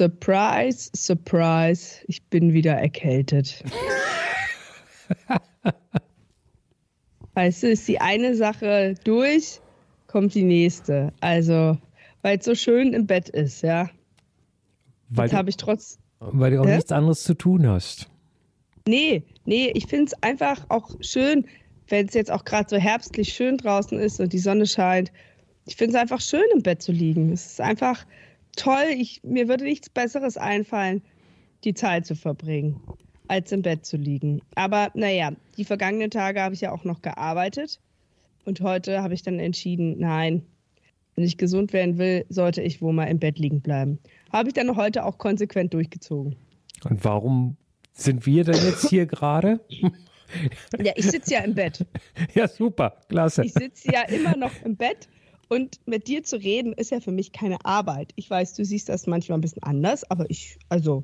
Surprise, surprise, ich bin wieder erkältet. weißt du, ist die eine Sache durch, kommt die nächste. Also, weil es so schön im Bett ist, ja. Weil Jetzt du, habe ich trotz. weil du auch Hä? nichts anderes zu tun hast. Nee, nee, ich finde es einfach auch schön, wenn es jetzt auch gerade so herbstlich schön draußen ist und die Sonne scheint. Ich finde es einfach schön, im Bett zu liegen. Es ist einfach toll. Ich, mir würde nichts Besseres einfallen, die Zeit zu verbringen, als im Bett zu liegen. Aber naja, die vergangenen Tage habe ich ja auch noch gearbeitet. Und heute habe ich dann entschieden, nein, wenn ich gesund werden will, sollte ich wohl mal im Bett liegen bleiben. Habe ich dann heute auch konsequent durchgezogen. Und warum sind wir denn jetzt hier gerade? Ja, ich sitze ja im Bett. Ja, super, klasse. Ich sitze ja immer noch im Bett und mit dir zu reden ist ja für mich keine Arbeit. Ich weiß, du siehst das manchmal ein bisschen anders, aber ich, also,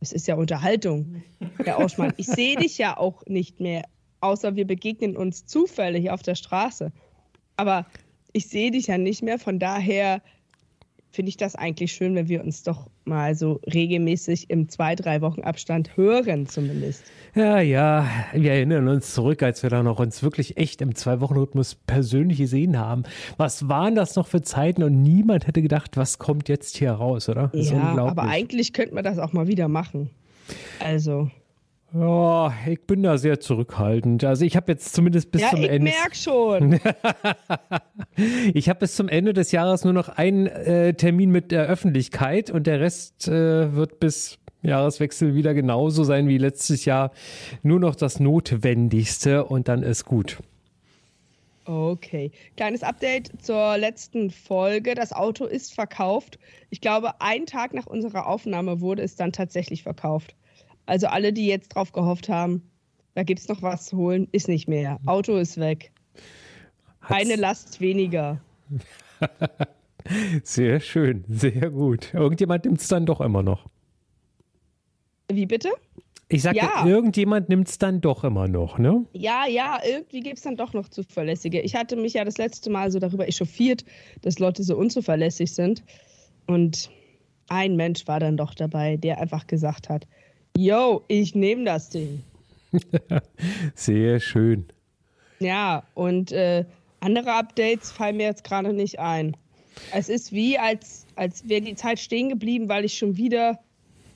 es ist ja Unterhaltung, Herr Auschmann. Ich sehe dich ja auch nicht mehr, außer wir begegnen uns zufällig auf der Straße. Aber ich sehe dich ja nicht mehr, von daher finde ich das eigentlich schön, wenn wir uns doch mal so regelmäßig im zwei, drei Wochen Abstand hören zumindest. Ja, ja, wir erinnern uns zurück, als wir da noch uns wirklich echt im Zwei-Wochen-Rhythmus persönlich gesehen haben. Was waren das noch für Zeiten und niemand hätte gedacht, was kommt jetzt hier raus, oder? Ja, aber eigentlich könnte man das auch mal wieder machen. Also, Ja, ich bin da sehr zurückhaltend. Also ich habe jetzt zumindest bis ja, zum ich Ende. merk schon. Ich habe bis zum Ende des Jahres nur noch einen äh, Termin mit der Öffentlichkeit und der Rest äh, wird bis Jahreswechsel wieder genauso sein wie letztes Jahr. Nur noch das Notwendigste und dann ist gut. Okay. Kleines Update zur letzten Folge. Das Auto ist verkauft. Ich glaube, einen Tag nach unserer Aufnahme wurde es dann tatsächlich verkauft. Also alle, die jetzt drauf gehofft haben, da gibt es noch was zu holen, ist nicht mehr. Auto ist weg. Eine Last weniger. Sehr schön, sehr gut. Irgendjemand nimmt es dann doch immer noch. Wie bitte? Ich sagte, Ja. irgendjemand nimmt es dann doch immer noch, ne? Ja, ja, irgendwie gibt es dann doch noch zuverlässige. Ich hatte mich ja das letzte Mal so darüber echauffiert, dass Leute so unzuverlässig sind. Und ein Mensch war dann doch dabei, der einfach gesagt hat, yo, ich nehme das Ding. Sehr schön. Ja, und äh, andere Updates fallen mir jetzt gerade nicht ein. Es ist wie, als, als wäre die Zeit stehen geblieben, weil ich schon wieder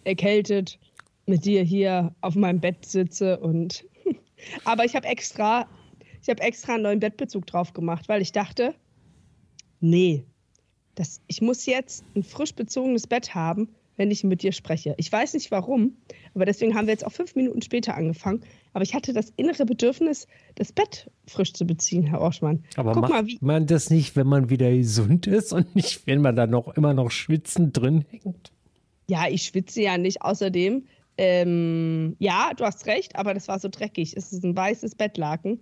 erkältet mit dir hier auf meinem Bett sitze und aber ich habe extra ich habe extra einen neuen Bettbezug drauf gemacht, weil ich dachte, nee, das, ich muss jetzt ein frisch bezogenes Bett haben, wenn ich mit dir spreche. Ich weiß nicht warum, aber deswegen haben wir jetzt auch fünf Minuten später angefangen. Aber ich hatte das innere Bedürfnis, das Bett frisch zu beziehen, Herr Orschmann. Aber Guck macht mal, wie, man das nicht, wenn man wieder gesund ist und nicht, wenn man da noch immer noch schwitzend drin hängt? Ja, ich schwitze ja nicht. Außerdem, ähm, ja, du hast recht, aber das war so dreckig. Es ist ein weißes Bettlaken.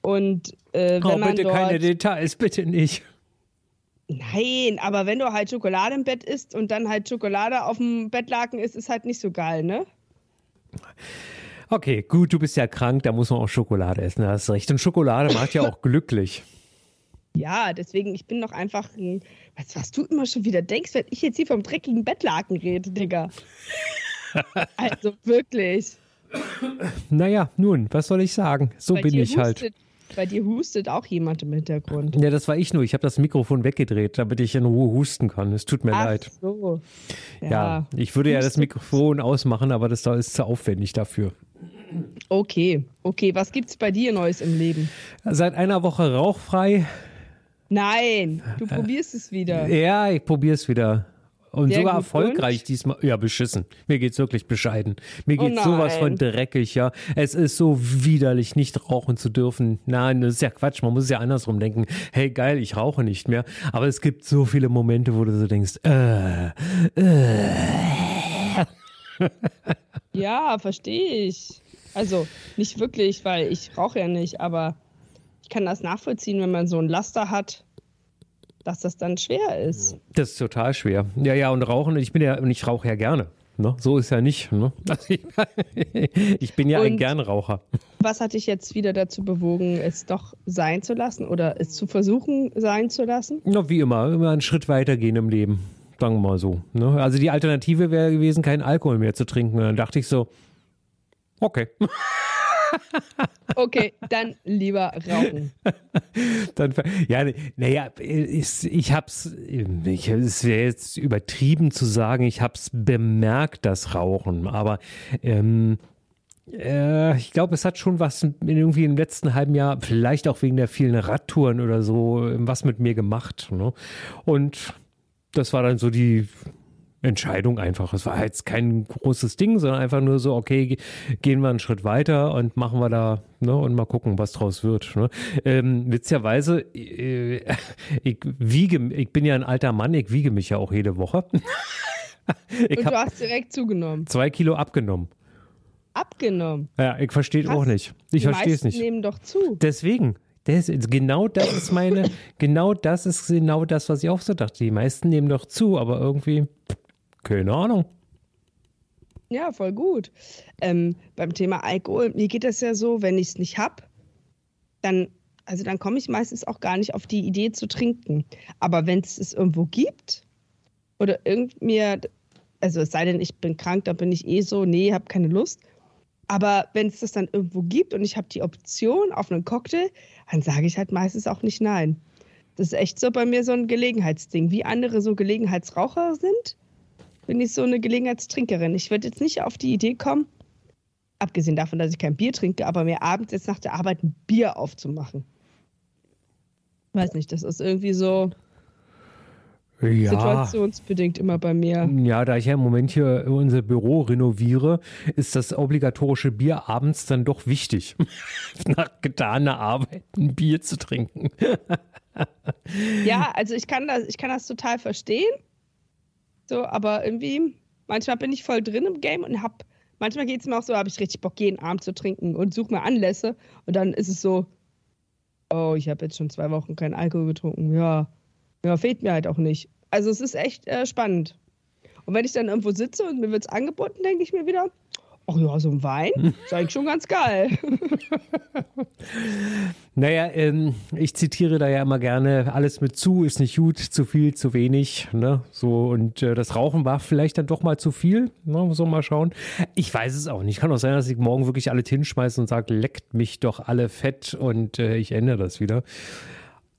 Und äh, wenn Oh, man bitte dort, keine Details, bitte nicht. Nein, aber wenn du halt Schokolade im Bett isst und dann halt Schokolade auf dem Bettlaken ist, ist halt nicht so geil, ne? Okay, gut, du bist ja krank, da muss man auch Schokolade essen, da hast recht. Und Schokolade macht ja auch glücklich. Ja, deswegen, ich bin doch einfach ein. Weißt du, was du immer schon wieder denkst, wenn ich jetzt hier vom dreckigen Bettlaken rede, Digga? also wirklich. Naja, nun, was soll ich sagen? So Bei bin ich halt. Hustet, Bei dir hustet auch jemand im Hintergrund. Ja, das war ich nur. Ich habe das Mikrofon weggedreht, damit ich in Ruhe husten kann. Es tut mir Ach leid. so. Ja, ich würde ja das Hustet. Mikrofon ausmachen, aber das da ist zu aufwendig dafür. Okay, okay. Was gibt's bei dir Neues im Leben? Seit einer Woche rauchfrei. Nein, du probierst es wieder. Ja, ich probiere es wieder. Und Sehr sogar erfolgreich diesmal. Ja, beschissen. Mir geht's wirklich bescheiden. Mir Oh geht's sowas von dreckig, ja. Es ist so widerlich, nicht rauchen zu dürfen. Nein, das ist ja Quatsch. Man muss es ja andersrum denken. Hey, geil, ich rauche nicht mehr. Aber es gibt so viele Momente, wo du so denkst, äh, Ja, verstehe ich. Also nicht wirklich, weil ich rauche ja nicht, aber ich kann das nachvollziehen, wenn man so ein Laster hat, dass das dann schwer ist. das ist total schwer. Ja, ja, und rauchen, ich bin ja, und ich rauche ja gerne. Ne? So ist ja nicht. Ne? Also ich, ich bin ja ein Und- Gernraucher. Was hat dich jetzt wieder dazu bewogen, es doch sein zu lassen oder es zu versuchen sein zu lassen? Na, wie immer, immer einen Schritt weitergehen im Leben. sagen wir mal so. Ne? Also die Alternative wäre gewesen, keinen Alkohol mehr zu trinken. Und dann dachte ich so, okay. Okay, dann lieber rauchen. dann, ja, naja, ich, ich hab's, ich, es wäre jetzt übertrieben zu sagen, ich hab's bemerkt, das Rauchen, aber ähm, äh, ich glaube, es hat schon was irgendwie im letzten halben Jahr, vielleicht auch wegen der vielen Radtouren oder so, was mit mir gemacht. Ne? Und das war dann so die Entscheidung einfach. Es war jetzt kein großes Ding, sondern einfach nur so, okay, gehen wir einen Schritt weiter und machen wir da ne, und mal gucken, was draus wird. Ne? Ähm, witzigerweise, äh, ich wiege, ich bin ja ein alter Mann, ich wiege mich ja auch jede Woche. ich und du hast direkt zugenommen. Zwei Kilo abgenommen. Abgenommen? Ja, ich verstehe auch nicht. Ich verstehe es nicht. nehmen doch zu. Deswegen. Das, genau das ist meine, genau das ist genau das, was ich auch so dachte. Die meisten nehmen doch zu, aber irgendwie keine Ahnung. Ja, voll gut. Ähm, beim Thema Alkohol, mir geht das ja so, wenn ich es nicht habe, dann, also dann komme ich meistens auch gar nicht auf die Idee zu trinken. Aber wenn es es irgendwo gibt oder irgend also es sei denn, ich bin krank, dann bin ich eh so, nee, habe keine Lust. Aber wenn es das dann irgendwo gibt und ich habe die Option auf einen Cocktail, dann sage ich halt meistens auch nicht nein. Das ist echt so bei mir so ein Gelegenheitsding. Wie andere so Gelegenheitsraucher sind, bin ich so eine Gelegenheitstrinkerin. Ich würde jetzt nicht auf die Idee kommen, abgesehen davon, dass ich kein Bier trinke, aber mir abends jetzt nach der Arbeit ein Bier aufzumachen. Weiß nicht, das ist irgendwie so ja. situationsbedingt immer bei mir. Ja, da ich ja im Moment hier unser Büro renoviere, ist das obligatorische Bier abends dann doch wichtig, nach getaner Arbeit ein Bier zu trinken. ja, also ich kann das, ich kann das total verstehen. So, aber irgendwie, manchmal bin ich voll drin im Game und hab, manchmal geht es mir auch so, habe ich richtig Bock, jeden Abend zu trinken und suche mir Anlässe. Und dann ist es so, oh, ich habe jetzt schon zwei Wochen keinen Alkohol getrunken. Ja, ja, fehlt mir halt auch nicht. Also es ist echt äh, spannend. Und wenn ich dann irgendwo sitze und mir wird es angeboten, denke ich mir wieder, Ach ja, so ein Wein ist eigentlich schon ganz geil. naja, ähm, ich zitiere da ja immer gerne, alles mit zu ist nicht gut, zu viel, zu wenig. Ne? So, und äh, das Rauchen war vielleicht dann doch mal zu viel. Ne? So mal schauen. Ich weiß es auch nicht. Kann auch sein, dass ich morgen wirklich alle hinschmeiße und sage, leckt mich doch alle fett und äh, ich ändere das wieder.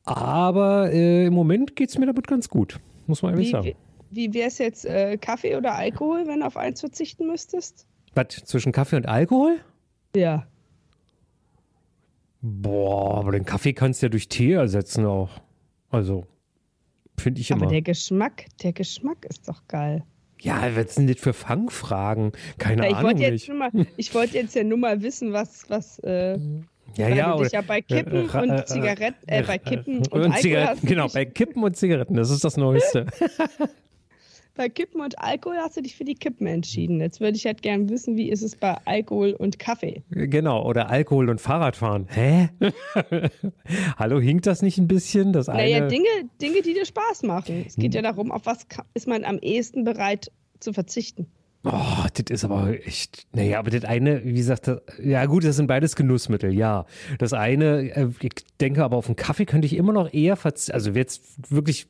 Aber äh, im Moment geht es mir damit ganz gut, muss man ehrlich wie, sagen. Wie, wie wäre es jetzt äh, Kaffee oder Alkohol, wenn du auf eins verzichten müsstest? Was, zwischen Kaffee und Alkohol? Ja. Boah, aber den Kaffee kannst du ja durch Tee ersetzen auch. Also, finde ich immer. Aber der Geschmack, der Geschmack ist doch geil. Ja, was sind das für Fangfragen? Keine ja, ich Ahnung. Jetzt mal, ich wollte jetzt ja nur mal wissen, was, was äh, ja, ja, du dich ja bei Kippen äh, äh, und Zigaretten, äh, bei Kippen und, und Zigaretten, genau, bei Kippen und Zigaretten, das ist das Neueste. bei Kippen und Alkohol hast du dich für die Kippen entschieden. Jetzt würde ich halt gerne wissen, wie ist es bei Alkohol und Kaffee? Genau, oder Alkohol und Fahrradfahren. Hä? Hallo, hinkt das nicht ein bisschen? Das naja, eine... Dinge, Dinge, die dir Spaß machen. Es geht ja darum, auf was ist man am ehesten bereit zu verzichten. Oh, das ist aber echt. Naja, aber das eine, wie gesagt, das, ja gut, das sind beides Genussmittel, ja. Das eine, äh, ich denke aber auf einen Kaffee könnte ich immer noch eher verzichten. Also jetzt wirklich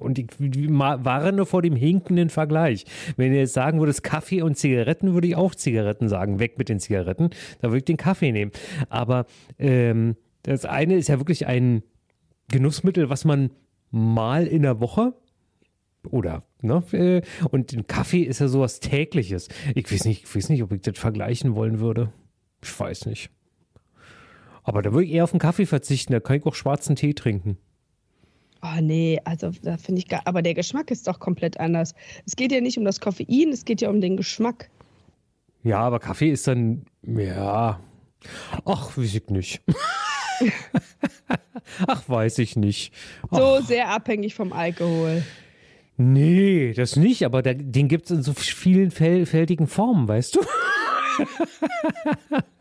und ich warne vor dem hinkenden Vergleich. Wenn ihr jetzt sagen würdet, Kaffee und Zigaretten, würde ich auch Zigaretten sagen. Weg mit den Zigaretten. Da würde ich den Kaffee nehmen. Aber ähm, das eine ist ja wirklich ein Genussmittel, was man mal in der Woche oder ne? Äh, und ein Kaffee ist ja sowas tägliches. Ich weiß nicht, ich weiß nicht, ob ich das vergleichen wollen würde. Ich weiß nicht. Aber da würde ich eher auf den Kaffee verzichten. Da kann ich auch schwarzen Tee trinken. Oh nee, also da finde ich gar, aber der Geschmack ist doch komplett anders. Es geht ja nicht um das Koffein, es geht ja um den Geschmack. Ja, aber Kaffee ist dann, ja, ach, weiß ich nicht. ach, weiß ich nicht. Ach. So sehr abhängig vom Alkohol. Nee, das nicht, aber der, den gibt es in so vielen fältigen Formen, weißt du?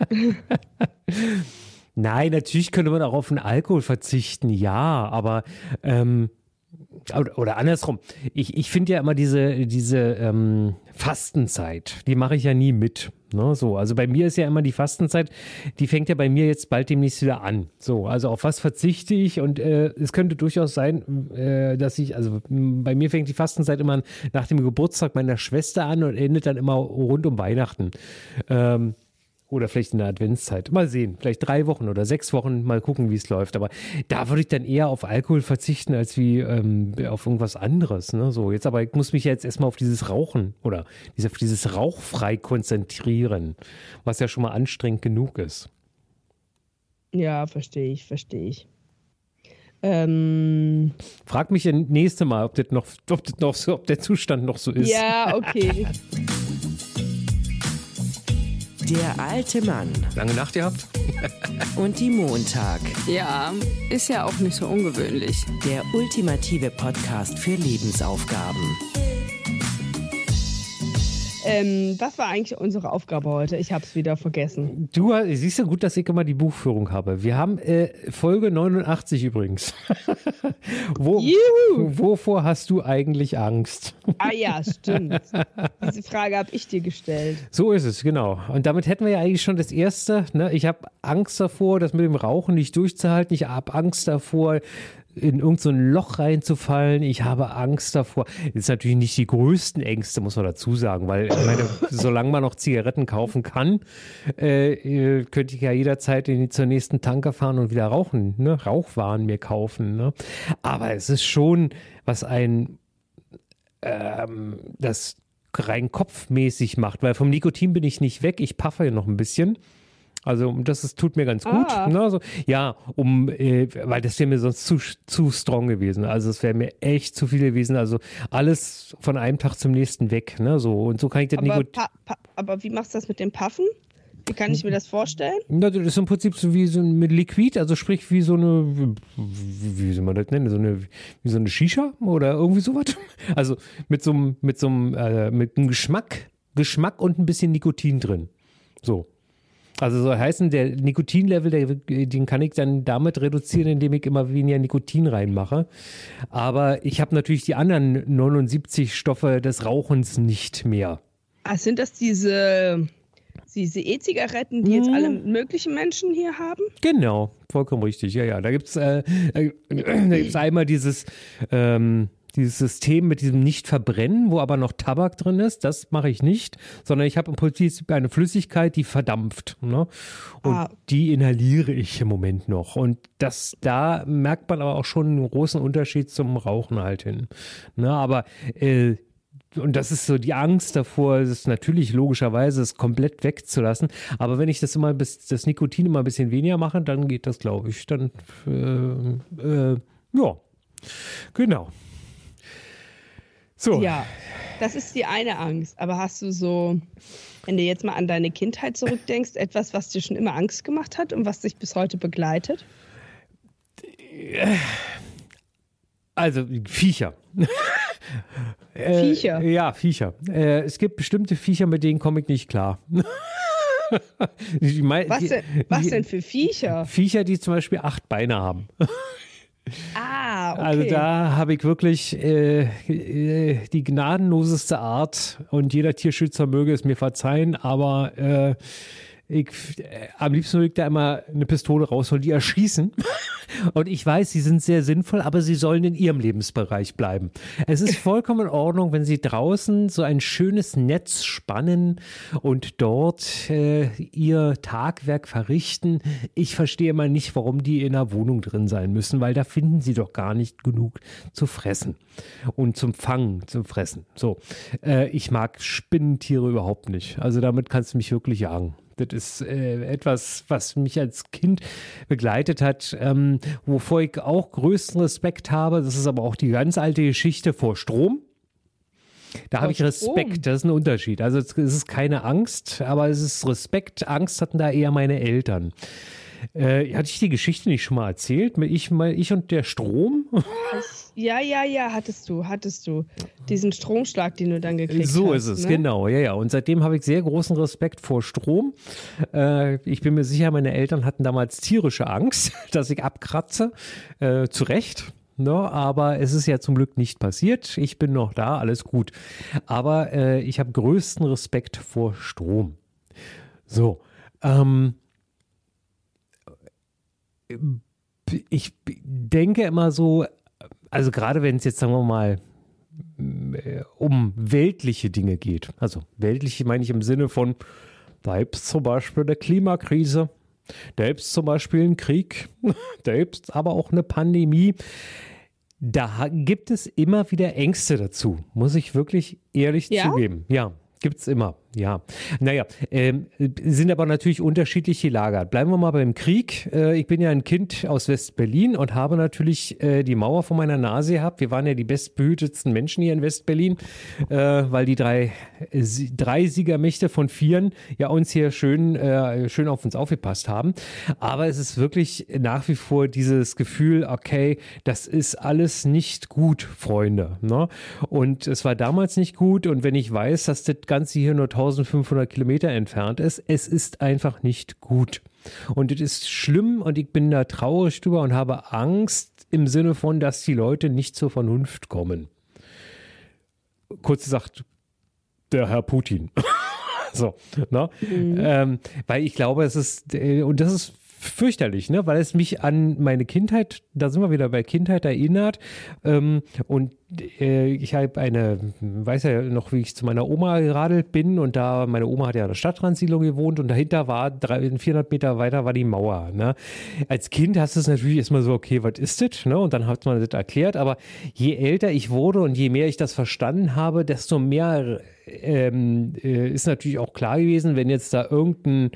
Nein, natürlich könnte man auch auf den Alkohol verzichten, ja, aber ähm, oder, andersrum. Ich, ich finde ja immer diese, diese ähm, Fastenzeit, die mache ich ja nie mit. Ne, so, also bei mir ist ja immer die Fastenzeit, die fängt ja bei mir jetzt bald demnächst wieder an. So, also auf was verzichte ich? Und äh, es könnte durchaus sein, äh, dass ich, also bei mir fängt die Fastenzeit immer nach dem Geburtstag meiner Schwester an und endet dann immer rund um Weihnachten. Ähm, oder vielleicht in der Adventszeit. Mal sehen. Vielleicht drei Wochen oder sechs Wochen. Mal gucken, wie es läuft. Aber da würde ich dann eher auf Alkohol verzichten, als wie ähm, auf irgendwas anderes. Ne? So, jetzt aber ich muss mich jetzt erstmal auf dieses Rauchen oder auf dieses Rauchfrei konzentrieren, was ja schon mal anstrengend genug ist. Ja, verstehe ich, verstehe ich. Ähm, Frag mich nächste Mal, ob das noch, ob das noch so, ob der Zustand noch so ist. Ja, okay. Der alte Mann. Lange Nacht gehabt? Und die Montag. Ja, ist ja auch nicht so ungewöhnlich. Der ultimative Podcast für Lebensaufgaben. Ähm, was war eigentlich unsere Aufgabe heute? Ich habe es wieder vergessen. Du siehst ja gut, dass ich immer die Buchführung habe. Wir haben äh, Folge 89 übrigens. Wo, wovor hast du eigentlich Angst? Ah ja, stimmt. Diese Frage habe ich dir gestellt. So ist es, genau. Und damit hätten wir ja eigentlich schon das Erste. Ne? Ich habe Angst davor, das mit dem Rauchen nicht durchzuhalten. Ich habe Angst davor, in irgendein so Loch reinzufallen. Ich habe Angst davor. Das ist natürlich nicht die größten Ängste, muss man dazu sagen, weil ich meine, solange man noch Zigaretten kaufen kann, äh, äh, könnte ich ja jederzeit in die, zur nächsten Tanker fahren und wieder rauchen, ne? Rauchwaren mir kaufen. Ne? Aber es ist schon, was ein ähm, das rein kopfmäßig macht, weil vom Nikotin bin ich nicht weg. Ich paffe ja noch ein bisschen. Also das ist, tut mir ganz gut. Ah. Ne? Also, ja, um, äh, weil das wäre mir sonst zu, zu strong gewesen. Also es wäre mir echt zu viel gewesen. Also alles von einem Tag zum nächsten weg. Ne? So, und so kann ich das aber, aber wie machst du das mit dem Puffen? Wie kann ich mir das vorstellen? Das ist im Prinzip so wie so mit Liquid, also sprich wie so eine, wie, wie soll man das nennen, so eine, wie so eine Shisha oder irgendwie sowas. Also mit so einem, mit so einem, äh, mit einem Geschmack, Geschmack und ein bisschen Nikotin drin. So. Also soll heißen, der Nikotinlevel, den kann ich dann damit reduzieren, indem ich immer weniger Nikotin reinmache. Aber ich habe natürlich die anderen 79 Stoffe des Rauchens nicht mehr. Ah, sind das diese diese E-Zigaretten, die jetzt alle mhm. möglichen Menschen hier haben? Genau, vollkommen richtig. Ja, ja. Da gibt es äh, äh, einmal dieses ähm, dieses System mit diesem Nicht-Verbrennen, wo aber noch Tabak drin ist, das mache ich nicht, sondern ich habe im Prinzip eine Flüssigkeit, die verdampft. Ne? Und ah. die inhaliere ich im Moment noch. Und das, da merkt man aber auch schon einen großen Unterschied zum Rauchen halt hin. Ne? Aber äh, und das ist so die Angst davor, es natürlich logischerweise es komplett wegzulassen. Aber wenn ich das immer bis das Nikotin immer ein bisschen weniger mache, dann geht das, glaube ich. Dann äh, äh, ja, genau. So. Ja, das ist die eine Angst. Aber hast du so, wenn du jetzt mal an deine Kindheit zurückdenkst, etwas, was dir schon immer Angst gemacht hat und was dich bis heute begleitet? Also Viecher. Viecher? Äh, ja, Viecher. Äh, es gibt bestimmte Viecher, mit denen komme ich nicht klar. was, denn, was denn für Viecher? Viecher, die zum Beispiel acht Beine haben. Ah, okay. Also da habe ich wirklich äh, äh, die gnadenloseste Art und jeder Tierschützer möge es mir verzeihen, aber äh, ich, äh, am liebsten würde ich da immer eine Pistole rausholen, die erschießen. Und ich weiß, sie sind sehr sinnvoll, aber sie sollen in ihrem Lebensbereich bleiben. Es ist vollkommen in Ordnung, wenn sie draußen so ein schönes Netz spannen und dort äh, ihr Tagwerk verrichten. Ich verstehe mal nicht, warum die in einer Wohnung drin sein müssen, weil da finden sie doch gar nicht genug zu fressen und zum Fangen, zum Fressen. So, äh, ich mag Spinnentiere überhaupt nicht. Also damit kannst du mich wirklich jagen. Das ist äh, etwas, was mich als Kind begleitet hat, ähm, wovor ich auch größten Respekt habe. Das ist aber auch die ganz alte Geschichte vor Strom. Da habe ich Respekt, das ist ein Unterschied. Also es ist keine Angst, aber es ist Respekt. Angst hatten da eher meine Eltern. Äh, hatte ich die Geschichte nicht schon mal erzählt? Ich, ich und der Strom? Ja, ja, ja, hattest du, hattest du. Diesen Stromschlag, den du dann gekriegt so hast. So ist es, ne? genau, ja, ja. Und seitdem habe ich sehr großen Respekt vor Strom. Äh, ich bin mir sicher, meine Eltern hatten damals tierische Angst, dass ich abkratze. Äh, zu Recht. ne? aber es ist ja zum Glück nicht passiert. Ich bin noch da, alles gut. Aber äh, ich habe größten Respekt vor Strom. So, ähm, ich denke immer so, also gerade wenn es jetzt, sagen wir mal, äh, um weltliche Dinge geht. Also weltliche meine ich im Sinne von, da gibt es zum Beispiel eine Klimakrise, da gibt es zum Beispiel einen Krieg, da gibt es aber auch eine Pandemie. Da gibt es immer wieder Ängste dazu, muss ich wirklich ehrlich ja? zugeben. Ja, gibt es immer. Ja, naja, ähm, sind aber natürlich unterschiedliche Lager. Bleiben wir mal beim Krieg. Äh, ich bin ja ein Kind aus West-Berlin und habe natürlich äh, die Mauer vor meiner Nase gehabt. Wir waren ja die bestbehütetsten Menschen hier in West-Berlin, äh, weil die drei, drei Siegermächte von Vieren ja uns hier schön, äh, schön auf uns aufgepasst haben. Aber es ist wirklich nach wie vor dieses Gefühl, okay, das ist alles nicht gut, Freunde. Ne? Und es war damals nicht gut. Und wenn ich weiß, dass das Ganze hier nur 1500 Kilometer entfernt ist. Es ist einfach nicht gut. Und es ist schlimm und ich bin da traurig drüber und habe Angst im Sinne von, dass die Leute nicht zur Vernunft kommen. Kurz gesagt, der Herr Putin. so, ne? Mhm. Ähm, weil ich glaube, es ist, äh, und das ist fürchterlich, ne? weil es mich an meine Kindheit, da sind wir wieder bei Kindheit erinnert. Ähm, und äh, ich habe eine, weiß ja noch, wie ich zu meiner Oma geradelt bin und da, meine Oma hat ja in der Stadtransiedlung gewohnt und dahinter war, 300, 400 Meter weiter war die Mauer. Ne? Als Kind hast du es natürlich erstmal so, okay, was ist das? Ne? Und dann hat man das erklärt, aber je älter ich wurde und je mehr ich das verstanden habe, desto mehr ähm, äh, ist natürlich auch klar gewesen, wenn jetzt da irgendein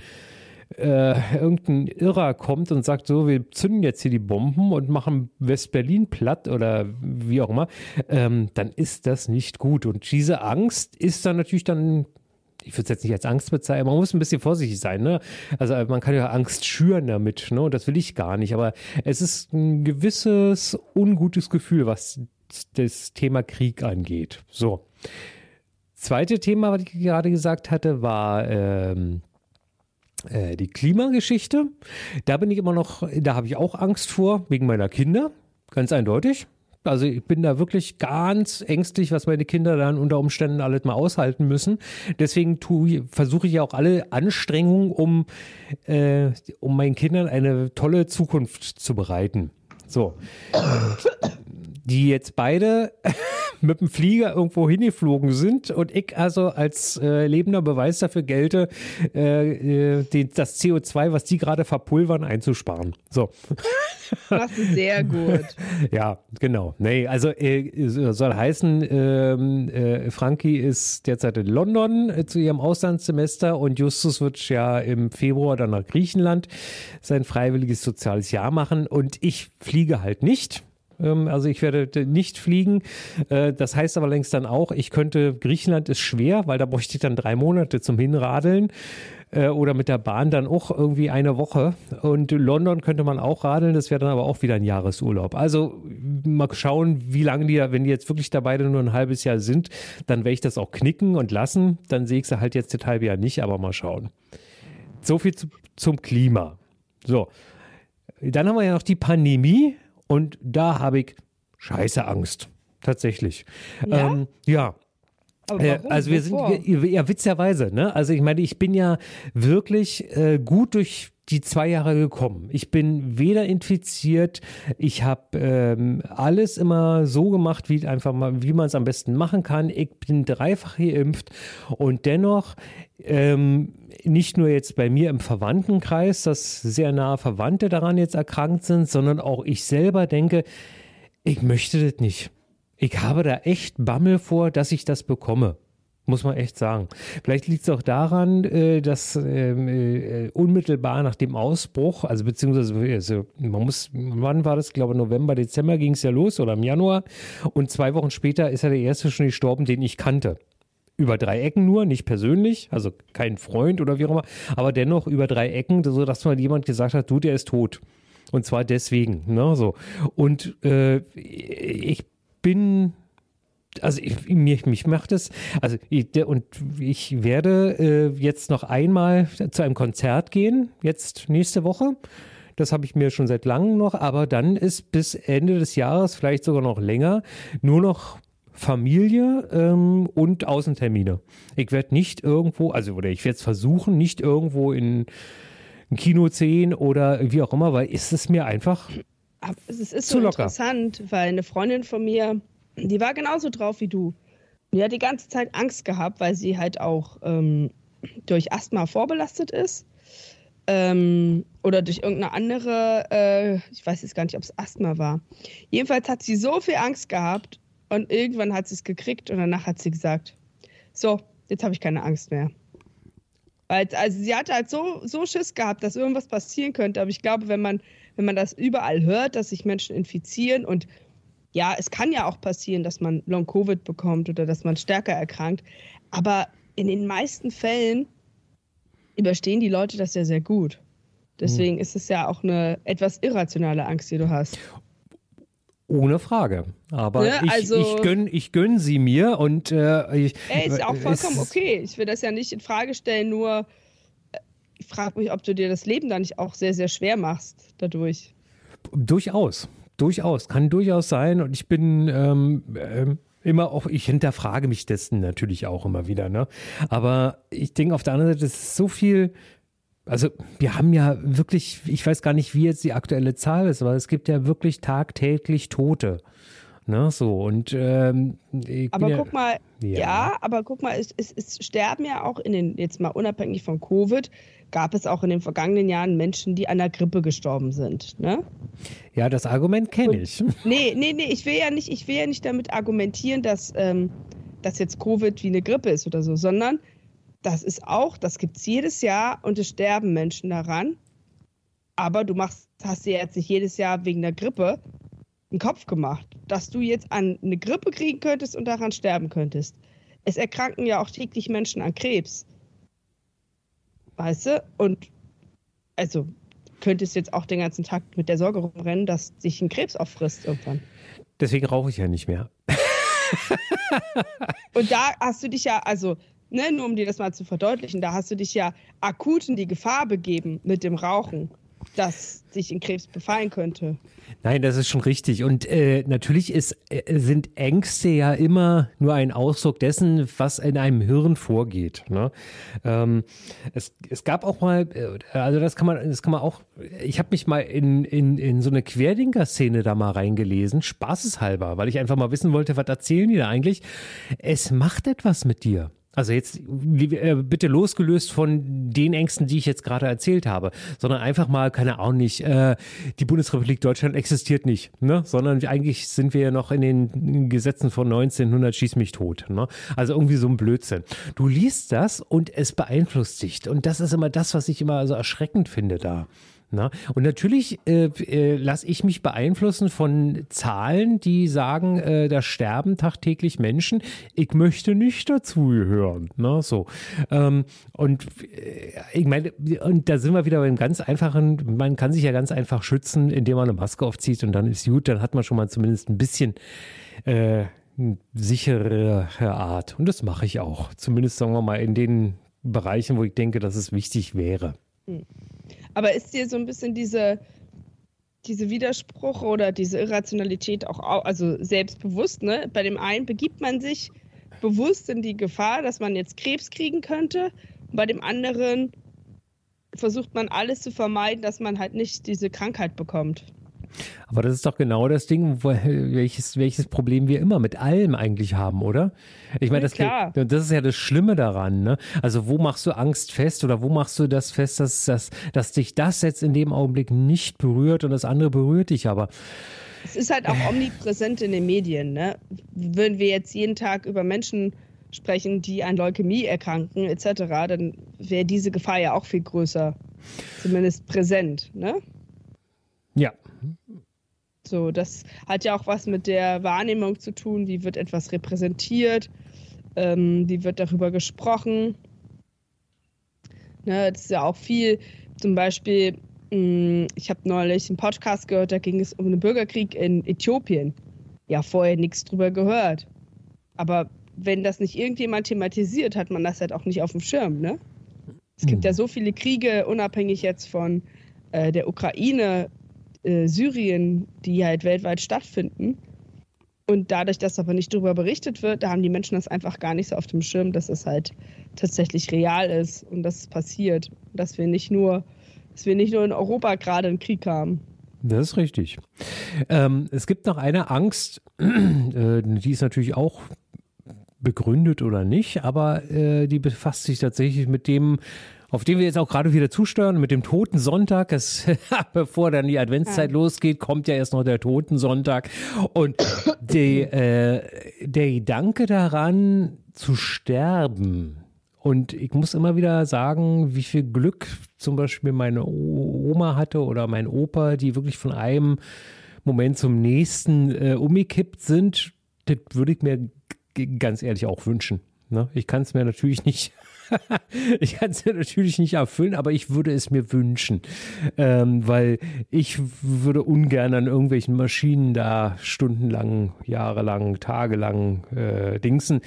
äh, irgendein Irrer kommt und sagt, so, wir zünden jetzt hier die Bomben und machen West-Berlin platt oder wie auch immer, ähm, dann ist das nicht gut. Und diese Angst ist dann natürlich dann ich würde es jetzt nicht als Angst bezeichnen, man muss ein bisschen vorsichtig sein. Ne? Also man kann ja Angst schüren damit, ne? und das will ich gar nicht. Aber es ist ein gewisses ungutes Gefühl, was das Thema Krieg angeht. So. Zweite Thema, was ich gerade gesagt hatte, war ähm, äh, die Klimageschichte. Da bin ich immer noch, da habe ich auch Angst vor, wegen meiner Kinder, ganz eindeutig. Also ich bin da wirklich ganz ängstlich, was meine Kinder dann unter Umständen alles mal aushalten müssen. Deswegen versuche ich auch alle Anstrengungen, um, äh, um meinen Kindern eine tolle Zukunft zu bereiten. So. Die jetzt beide mit dem Flieger irgendwo hingeflogen sind und ich also als äh, lebender Beweis dafür gelte, äh, äh die, das CO2, was die gerade verpulvern, einzusparen. So. Das ist sehr gut. ja, genau. Nee, also äh, soll heißen, ähm, äh, Frankie ist derzeit in London äh, zu ihrem Auslandssemester und Justus wird ja im Februar dann nach Griechenland sein freiwilliges soziales Jahr machen und ich fliege halt nicht. Ähm, also ich werde nicht fliegen. Äh, das heißt aber längst dann auch, ich könnte, Griechenland ist schwer, weil da bräuchte ich dann drei Monate zum Hinradeln äh, oder mit der Bahn dann auch irgendwie eine Woche. Und London könnte man auch radeln, das wäre dann aber auch wieder ein Jahresurlaub. Also mal schauen, wie lange die, wenn die jetzt wirklich da beide nur ein halbes Jahr sind, dann werde ich das auch knicken und lassen. Dann sehe ich sie halt jetzt das halbe Jahr nicht, aber mal schauen. So viel zu, zum Klima. So. Dann haben wir ja noch die Pandemie. Und da habe ich scheiße Angst. Tatsächlich. Ja. Ähm, ja. Äh, also wir Wovor? sind ja witzigerweise, ne? Also ich meine, ich bin ja wirklich äh, gut durch die zwei Jahre gekommen. Ich bin weder infiziert, ich habe ähm, alles immer so gemacht, wie wie man es am besten machen kann. Ich bin dreifach geimpft und dennoch ähm, nicht nur jetzt bei mir im Verwandtenkreis, dass sehr nahe Verwandte daran jetzt erkrankt sind, sondern auch ich selber denke, ich möchte das nicht. Ich habe da echt Bammel vor, dass ich das bekomme. Muss man echt sagen. Vielleicht liegt es auch daran, äh, dass ähm, äh, unmittelbar nach dem Ausbruch, also beziehungsweise also man muss, wann war das? Ich glaube November, Dezember ging es ja los oder im Januar. Und zwei Wochen später ist ja der erste schon gestorben, den ich kannte. Über drei Ecken nur, nicht persönlich, also kein Freund oder wie auch immer, aber dennoch über drei Ecken, sodass mal jemand gesagt hat, du, der ist tot. Und zwar deswegen. Ne, so. Und äh, ich bin also ich, mich, mich macht es, also ich, und ich werde äh, jetzt noch einmal zu einem Konzert gehen, jetzt nächste Woche. Das habe ich mir schon seit langem noch, aber dann ist bis Ende des Jahres, vielleicht sogar noch länger, nur noch Familie ähm, und Außentermine. Ich werde nicht irgendwo, also oder ich werde es versuchen, nicht irgendwo in ein Kino sehen oder wie auch immer, weil ist es mir einfach es ist Zu so locker. interessant, weil eine Freundin von mir, die war genauso drauf wie du. Die hat die ganze Zeit Angst gehabt, weil sie halt auch ähm, durch Asthma vorbelastet ist. Ähm, oder durch irgendeine andere, äh, ich weiß jetzt gar nicht, ob es Asthma war. Jedenfalls hat sie so viel Angst gehabt und irgendwann hat sie es gekriegt und danach hat sie gesagt, so, jetzt habe ich keine Angst mehr. Weil, also sie hatte halt so, so Schiss gehabt, dass irgendwas passieren könnte. Aber ich glaube, wenn man, wenn man das überall hört, dass sich Menschen infizieren und ja, es kann ja auch passieren, dass man Long-Covid bekommt oder dass man stärker erkrankt. Aber in den meisten Fällen überstehen die Leute das ja sehr gut. Deswegen ist es ja auch eine etwas irrationale Angst, die du hast. ohne Frage. Aber Ne, ich, also- ich gönn, ich gönn sie mir und äh, ich, Ey, ist auch vollkommen es- okay. Ich will das ja nicht in Frage stellen, nur äh, ich frage mich, ob du dir das Leben da nicht auch sehr, sehr schwer machst dadurch. Durchaus, durchaus, kann durchaus sein. Und ich bin ähm, ähm, immer auch, ich hinterfrage mich dessen natürlich auch immer wieder. Ne? Aber ich denke auf der anderen Seite, es ist so viel. Also wir haben ja wirklich, ich weiß gar nicht, wie jetzt die aktuelle Zahl ist, aber es gibt ja wirklich tagtäglich Tote. Ne, so und ähm, ich Aber bin guck mal, Ja. ja, aber guck mal, es, es, es sterben ja auch in den, jetzt mal unabhängig von Covid, gab es auch in den vergangenen Jahren Menschen, die an der Grippe gestorben sind. Ne? ja, das Argument kenne ich. Nee, nee, nee, ich will ja nicht, ich will ja nicht damit argumentieren, dass, ähm, dass jetzt Covid wie eine Grippe ist oder so, sondern das ist auch, das gibt es jedes Jahr und es sterben Menschen daran. Aber du machst, hast dir jetzt nicht jedes Jahr wegen der Grippe einen Kopf gemacht, dass du jetzt an eine Grippe kriegen könntest und daran sterben könntest. Es erkranken ja auch täglich Menschen an Krebs. Weißt du? Und also könntest jetzt auch den ganzen Tag mit der Sorge rumrennen, dass sich ein Krebs auffrisst irgendwann. Deswegen rauche ich ja nicht mehr. Und da hast du dich ja, also, ne, nur um dir das mal zu verdeutlichen, da hast du dich ja akut in die Gefahr begeben mit dem Rauchen, dass sich ein Krebs befallen könnte. Nein, das ist schon richtig. Und äh, natürlich ist, äh, sind Ängste ja immer nur ein Ausdruck dessen, was in einem Hirn vorgeht. Ne? Ähm, es, es gab auch mal, äh, also das kann man, das kann man auch, ich habe mich mal in, in, in so eine Querdenker-Szene da mal reingelesen, spaßeshalber, weil ich einfach mal wissen wollte, was erzählen die da eigentlich. Es macht etwas mit dir. Also jetzt äh, bitte losgelöst von den Ängsten, die ich jetzt gerade erzählt habe, sondern einfach mal, keine Ahnung nicht, äh, die Bundesrepublik Deutschland existiert nicht, ne? sondern eigentlich sind wir ja noch in den Gesetzen von 1900 schieß mich tot. Ne? Also irgendwie so ein Blödsinn. Du liest das und es beeinflusst dich und das ist immer das, was ich immer so erschreckend finde da. Na, und natürlich äh, äh, lasse ich mich beeinflussen von Zahlen, die sagen, äh, da sterben tagtäglich Menschen. Ich möchte nicht dazugehören. Ne, so. Ähm, und äh, ich meine, und da sind wir wieder beim ganz einfachen, man kann sich ja ganz einfach schützen, indem man eine Maske aufzieht und dann ist gut, dann hat man schon mal zumindest ein bisschen äh, sichere Art. Und das mache ich auch. Zumindest sagen wir mal in den Bereichen, wo ich denke, dass es wichtig wäre. Aber ist dir so ein bisschen diese, diese Widerspruch oder diese Irrationalität auch, au- also selbstbewusst, ne? Bei dem einen begibt man sich bewusst in die Gefahr, dass man jetzt Krebs kriegen könnte. Und bei dem anderen versucht man alles zu vermeiden, dass man halt nicht diese Krankheit bekommt. Aber das ist doch genau das Ding, wo, welches, welches Problem wir immer mit allem eigentlich haben, oder? Ich meine, das, das ist ja das Schlimme daran. Ne? Also wo machst du Angst fest oder wo machst du das fest, dass, dass, dass dich das jetzt in dem Augenblick nicht berührt und das andere berührt dich aber? Es ist halt auch omnipräsent in den Medien. Ne? Würden wir jetzt jeden Tag über Menschen sprechen, die an Leukämie erkranken etc., dann wäre diese Gefahr ja auch viel größer. Zumindest präsent. Ne? So, das hat ja auch was mit der Wahrnehmung zu tun. Wie wird etwas repräsentiert? Ähm, wie wird darüber gesprochen? Ne, das ist ja auch viel. Zum Beispiel, mh, ich habe neulich einen Podcast gehört, da ging es um den Bürgerkrieg in Äthiopien. Ja, vorher nichts drüber gehört. Aber wenn das nicht irgendjemand thematisiert, hat man das halt auch nicht auf dem Schirm, ne? Es gibt ja so viele Kriege, unabhängig jetzt von äh, der Ukraine, äh, Syrien, die halt weltweit stattfinden. Und dadurch, dass aber nicht darüber berichtet wird, da haben die Menschen das einfach gar nicht so auf dem Schirm, dass es halt tatsächlich real ist und dass es passiert. Dass wir nicht nur, dass wir nicht nur in Europa gerade einen Krieg haben. Das ist richtig. Ähm, es gibt noch eine Angst, äh, die ist natürlich auch begründet oder nicht, aber äh, die befasst sich tatsächlich mit dem, auf den wir jetzt auch gerade wieder zusteuern, mit dem Toten Sonntag. Es, bevor dann die Adventszeit ja. losgeht, kommt ja erst noch der Toten Sonntag. Und die, äh, der Gedanke daran zu sterben, und ich muss immer wieder sagen, wie viel Glück zum Beispiel meine Oma hatte oder mein Opa, die wirklich von einem Moment zum nächsten äh, umgekippt sind. Das würde ich mir ganz ehrlich auch wünschen. Ne? Ich kann es mir natürlich nicht ich kann es ja natürlich nicht erfüllen, aber ich würde es mir wünschen, ähm, weil ich würde ungern an irgendwelchen Maschinen da stundenlang, jahrelang, tagelang äh, Dingsen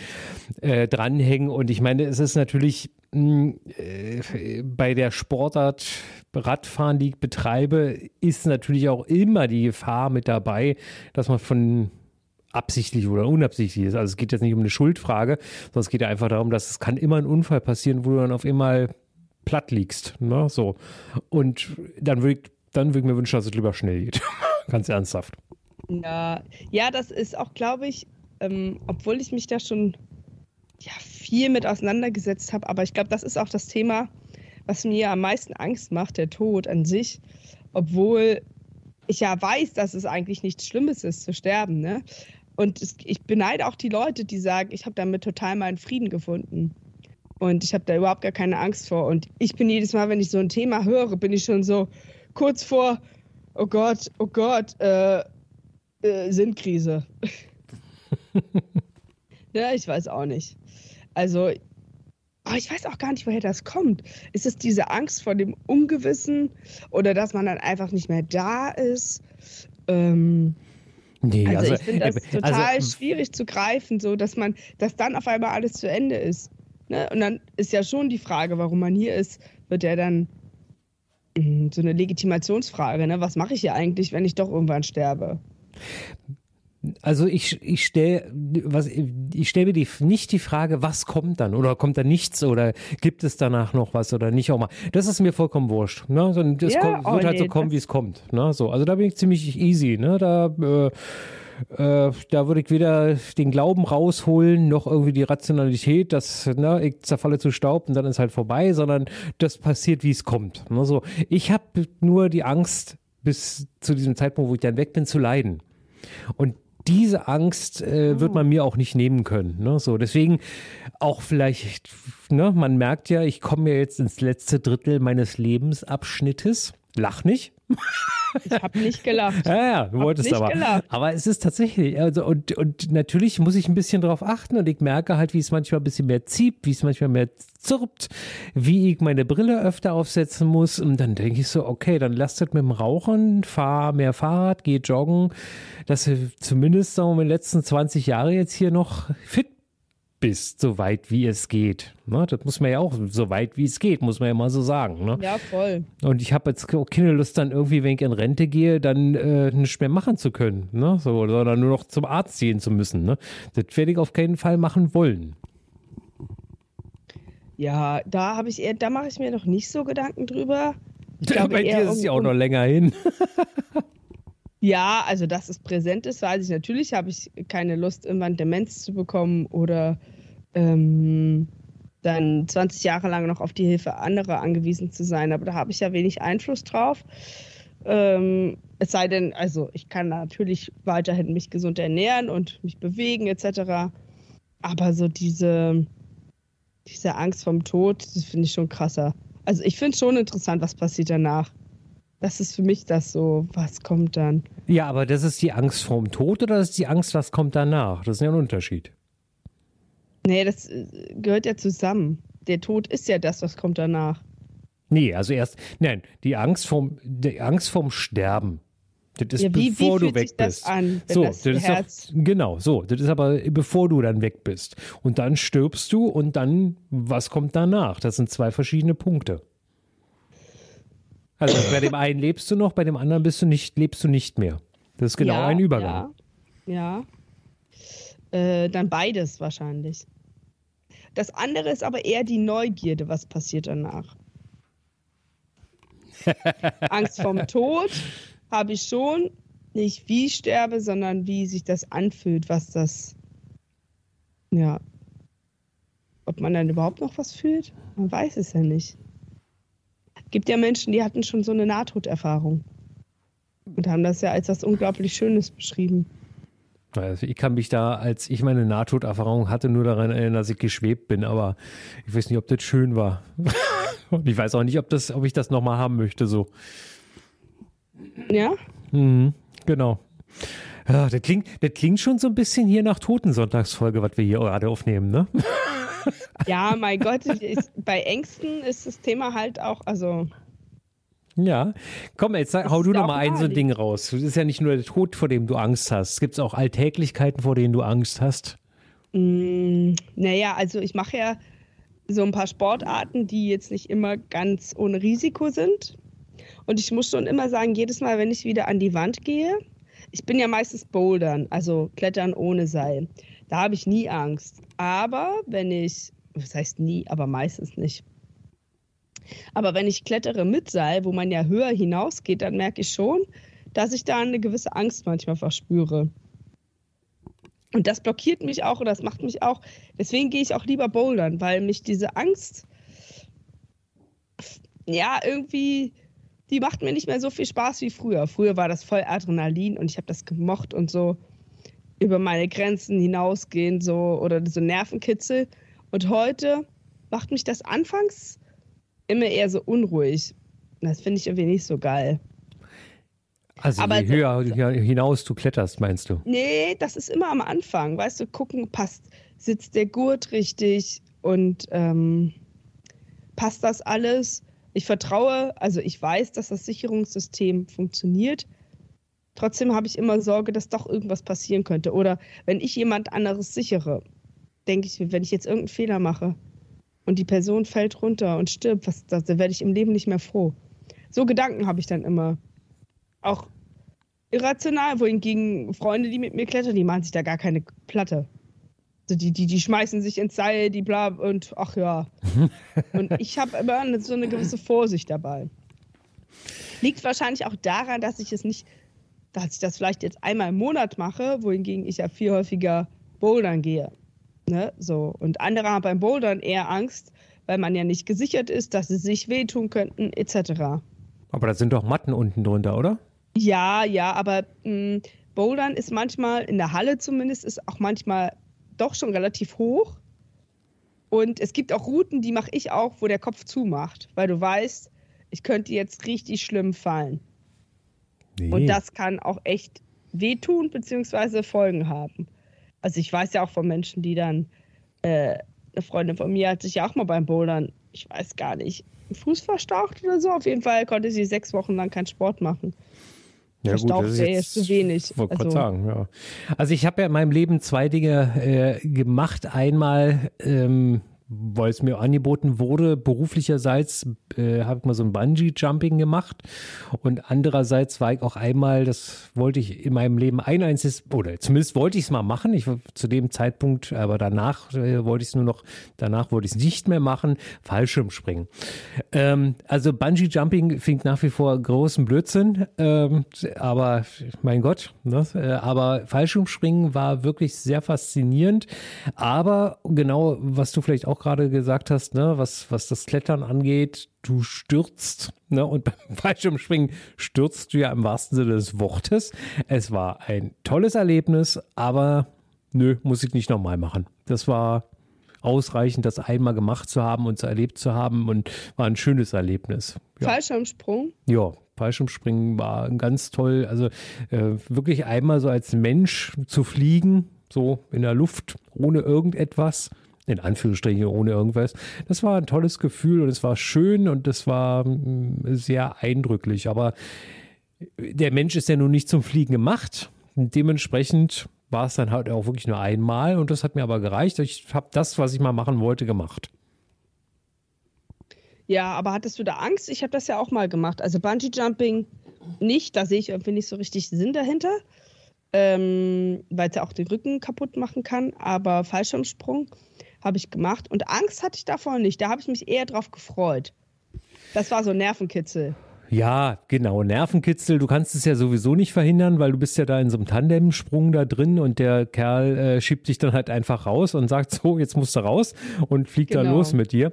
äh, dranhängen. Und ich meine, es ist natürlich mh, äh, bei der Sportart Radfahren, die ich betreibe, ist natürlich auch immer die Gefahr mit dabei, dass man von absichtlich oder unabsichtlich ist. Also es geht jetzt nicht um eine Schuldfrage, sondern es geht einfach darum, dass es kann immer ein Unfall passieren, wo du dann auf einmal platt liegst. Ne? So. Und dann würde ich, dann würd ich mir wünschen, dass es lieber schnell geht. Ganz ernsthaft. Ja, ja, das ist auch, glaube ich, ähm, obwohl ich mich da schon ja, viel mit auseinandergesetzt habe, aber ich glaube, das ist auch das Thema, was mir am meisten Angst macht, der Tod an sich, obwohl ich ja weiß, dass es eigentlich nichts Schlimmes ist zu sterben. Ne? Und es, ich beneide auch die Leute, die sagen, ich habe damit total meinen Frieden gefunden. Und ich habe da überhaupt gar keine Angst vor. Und ich bin jedes Mal, wenn ich so ein Thema höre, bin ich schon so kurz vor, oh Gott, oh Gott, äh, äh, Sinnkrise. ja, ich weiß auch nicht. Also, oh, ich weiß auch gar nicht, woher das kommt. Ist es diese Angst vor dem Ungewissen oder dass man dann einfach nicht mehr da ist? Ähm, Nee, also, also ich finde das äh, total also, schwierig zu greifen, so dass man, dass dann auf einmal alles zu Ende ist. Ne? Und dann ist ja schon die Frage, warum man hier ist, wird ja dann hm, so eine Legitimationsfrage. Ne? Was mache ich hier eigentlich, wenn ich doch irgendwann sterbe? Also ich, ich stelle ich stell mir die, nicht die Frage, was kommt dann oder kommt da nichts oder gibt es danach noch was oder nicht auch mal. Das ist mir vollkommen wurscht. Ne? So, das ja, kommt, oh wird halt nee, so kommen, wie es kommt. Ne? So, also da bin ich ziemlich easy. Ne? Da, äh, äh, da würde ich weder den Glauben rausholen, noch irgendwie die Rationalität, dass ne, ich zerfalle zu Staub und dann ist halt vorbei, sondern das passiert, wie es kommt. Ne? So, ich habe nur die Angst, bis zu diesem Zeitpunkt, wo ich dann weg bin, zu leiden. Und diese Angst äh, wird man mir auch nicht nehmen können. Ne? So, deswegen auch vielleicht, ne, man merkt ja, ich komme ja jetzt ins letzte Drittel meines Lebensabschnittes. Lach nicht. Ich habe nicht gelacht. Ja, ja, du wolltest aber. Gelacht. Aber es ist tatsächlich, also und, und natürlich muss ich ein bisschen darauf achten und ich merke halt, wie es manchmal ein bisschen mehr zieht, wie es manchmal mehr zirpt, wie ich meine Brille öfter aufsetzen muss. Und dann denke ich so, okay, dann lastet mit dem Rauchen, fahr mehr Fahrrad, geh joggen, dass du zumindest sagen wir, in den letzten 20 Jahren jetzt hier noch fit bist, so weit wie es geht. Ne? Das muss man ja auch, so weit wie es geht, muss man ja mal so sagen. Ne? Ja, voll. Und ich habe jetzt auch keine Lust, dann irgendwie, wenn ich in Rente gehe, dann äh, nichts mehr machen zu können. Ne? So, sondern nur noch zum Arzt gehen zu müssen. Ne? Das werde ich auf keinen Fall machen wollen. Ja, da habe ich eher, da mache ich mir noch nicht so Gedanken drüber. Ich glaube, Bei dir ist es ja auch noch länger hin. Ja, also dass es präsent ist, weiß ich natürlich. Habe ich keine Lust, irgendwann Demenz zu bekommen oder ähm, dann 20 Jahre lang noch auf die Hilfe anderer angewiesen zu sein. Aber da habe ich ja wenig Einfluss drauf. Ähm, es sei denn, also ich kann natürlich weiterhin mich gesund ernähren und mich bewegen etc. Aber so diese, diese Angst vom Tod, das finde ich schon krasser. Also ich finde es schon interessant, was passiert danach. Das ist für mich das so, was kommt dann? Ja, aber das ist die Angst vorm Tod oder das ist die Angst, was kommt danach? Das ist ja ein Unterschied. Nee, das äh, gehört ja zusammen. Der Tod ist ja das, was kommt danach. Nee, also erst, nein, die Angst vom, die Angst vom Sterben. Das ist ja, wie, bevor wie du weg bist. An, so, das, das Herz doch, genau, so. Das ist aber bevor du dann weg bist. Und dann stirbst du und dann, was kommt danach? Das sind zwei verschiedene Punkte. Also bei dem einen lebst du noch, bei dem anderen bist du nicht, lebst du nicht mehr. Das ist genau ja, ein Übergang. Ja. ja. Äh, dann beides wahrscheinlich. Das andere ist aber eher die Neugierde, was passiert danach. Angst vorm Tod habe ich schon. Nicht wie ich sterbe, sondern wie sich das anfühlt, was das. Ja. Ob man dann überhaupt noch was fühlt? Man weiß es ja nicht. Gibt ja Menschen, die hatten schon so eine Nahtoderfahrung. Und haben das ja als was unglaublich Schönes beschrieben. Also ich kann mich da, als ich meine Nahtoderfahrung hatte, nur daran erinnern, dass ich geschwebt bin, aber ich weiß nicht, ob das schön war. Und ich weiß auch nicht, ob, das, ob ich das nochmal haben möchte, so. Ja? Mhm, genau. Ja, das, klingt, das klingt schon so ein bisschen hier nach Totensonntagsfolge, was wir hier gerade aufnehmen, ne? Ja, mein Gott, ist, bei Ängsten ist das Thema halt auch, also. Ja, komm, jetzt sag, hau du noch mal ein so ein Ding raus. Es ist ja nicht nur der Tod, vor dem du Angst hast. Es gibt auch Alltäglichkeiten, vor denen du Angst hast. Mm, naja, also ich mache ja so ein paar Sportarten, die jetzt nicht immer ganz ohne Risiko sind. Und ich muss schon immer sagen, jedes Mal, wenn ich wieder an die Wand gehe, ich bin ja meistens Bouldern, also Klettern ohne Seil. Da habe ich nie Angst. Aber wenn ich, was heißt nie, aber meistens nicht. Aber wenn ich klettere mit Seil, wo man ja höher hinausgeht, dann merke ich schon, dass ich da eine gewisse Angst manchmal verspüre. Und das blockiert mich auch und das macht mich auch. Deswegen gehe ich auch lieber bouldern, weil mich diese Angst, ja, irgendwie, die macht mir nicht mehr so viel Spaß wie früher. Früher war das voll Adrenalin und ich habe das gemocht und so über meine Grenzen hinausgehen, so oder so Nervenkitzel. Und heute macht mich das anfangs immer eher so unruhig. Das finde ich irgendwie nicht so geil. Also Aber je höher hinaus du kletterst, meinst du? Nee, das ist immer am Anfang. Weißt du, gucken, passt, sitzt der Gurt richtig und ähm, passt das alles? Ich vertraue, also ich weiß, dass das Sicherungssystem funktioniert. Trotzdem habe ich immer Sorge, dass doch irgendwas passieren könnte. Oder wenn ich jemand anderes sichere, denke ich, wenn ich jetzt irgendeinen Fehler mache und die Person fällt runter und stirbt, was, da werde ich im Leben nicht mehr froh. So Gedanken habe ich dann immer auch irrational, wohingegen Freunde, die mit mir klettern, die machen sich da gar keine Platte. Also die, die, die schmeißen sich ins Seil, die bla und ach ja. und ich habe immer so eine gewisse Vorsicht dabei. Liegt wahrscheinlich auch daran, dass ich es nicht, dass ich das vielleicht jetzt einmal im Monat mache, wohingegen ich ja viel häufiger bouldern gehe. Ne? So. Und andere haben beim Bouldern eher Angst, weil man ja nicht gesichert ist, dass sie sich wehtun könnten, etc. Aber da sind doch Matten unten drunter, oder? Ja, ja, aber mh, mm, Bouldern ist manchmal, in der Halle zumindest, ist auch manchmal doch schon relativ hoch. Und es gibt auch Routen, die mache ich auch, wo der Kopf zumacht, weil du weißt, ich könnte jetzt richtig schlimm fallen. Nee. Und das kann auch echt wehtun bzw. Folgen haben. Also ich weiß ja auch von Menschen, die dann, äh, eine Freundin von mir hat sich ja auch mal beim Bouldern, ich weiß gar nicht, Fuß verstaucht oder so. Auf jeden Fall konnte sie sechs Wochen lang keinen Sport machen. Ja, Verstaucht gut, das ist jetzt, zu wenig. Wollte also, sagen, ja. Also ich habe ja in meinem Leben zwei Dinge äh, gemacht. Einmal ähm, weil es mir angeboten wurde, beruflicherseits äh, habe ich mal so ein Bungee-Jumping gemacht und andererseits war ich auch einmal, das wollte ich in meinem Leben ein einziges, oder zumindest wollte ich es mal machen, ich zu dem Zeitpunkt, aber danach äh, wollte ich es nur noch, danach wollte ich es nicht mehr machen, Fallschirmspringen. Ähm, also Bungee-Jumping fing nach wie vor großen Blödsinn, ähm, aber mein Gott, ne? äh, aber Fallschirmspringen war wirklich sehr faszinierend, aber genau, was du vielleicht auch auch gerade gesagt hast, ne, was, was das Klettern angeht, du stürzt, ne, und beim Fallschirmspringen stürzt du ja im wahrsten Sinne des Wortes. Es war ein tolles Erlebnis, aber nö, muss ich nicht nochmal machen. Das war ausreichend, das einmal gemacht zu haben und erlebt zu haben und war ein schönes Erlebnis. Ja. Fallschirmsprung? Ja, Fallschirmspringen war ganz toll. Also äh, wirklich einmal so als Mensch zu fliegen, so in der Luft, ohne irgendetwas in Anführungsstrichen ohne irgendwas. Das war ein tolles Gefühl und es war schön und es war mm, sehr eindrücklich. Aber der Mensch ist ja nun nicht zum Fliegen gemacht. Dementsprechend war es dann halt auch wirklich nur einmal und das hat mir aber gereicht. Ich habe das, was ich mal machen wollte, gemacht. Ja, aber hattest du da Angst? Ich habe das ja auch mal gemacht. Also Bungee Jumping nicht, da sehe ich irgendwie nicht so richtig Sinn dahinter, ähm, weil es ja auch den Rücken kaputt machen kann. Aber Fallschirmsprung habe ich gemacht und Angst hatte ich davor nicht. Da habe ich mich eher drauf gefreut. Das war so Nervenkitzel. Ja, genau. Nervenkitzel, du kannst es ja sowieso nicht verhindern, weil du bist ja da in so einem Tandemsprung da drin und der Kerl äh, schiebt dich dann halt einfach raus und sagt so, jetzt musst du raus und fliegt genau. dann los mit dir.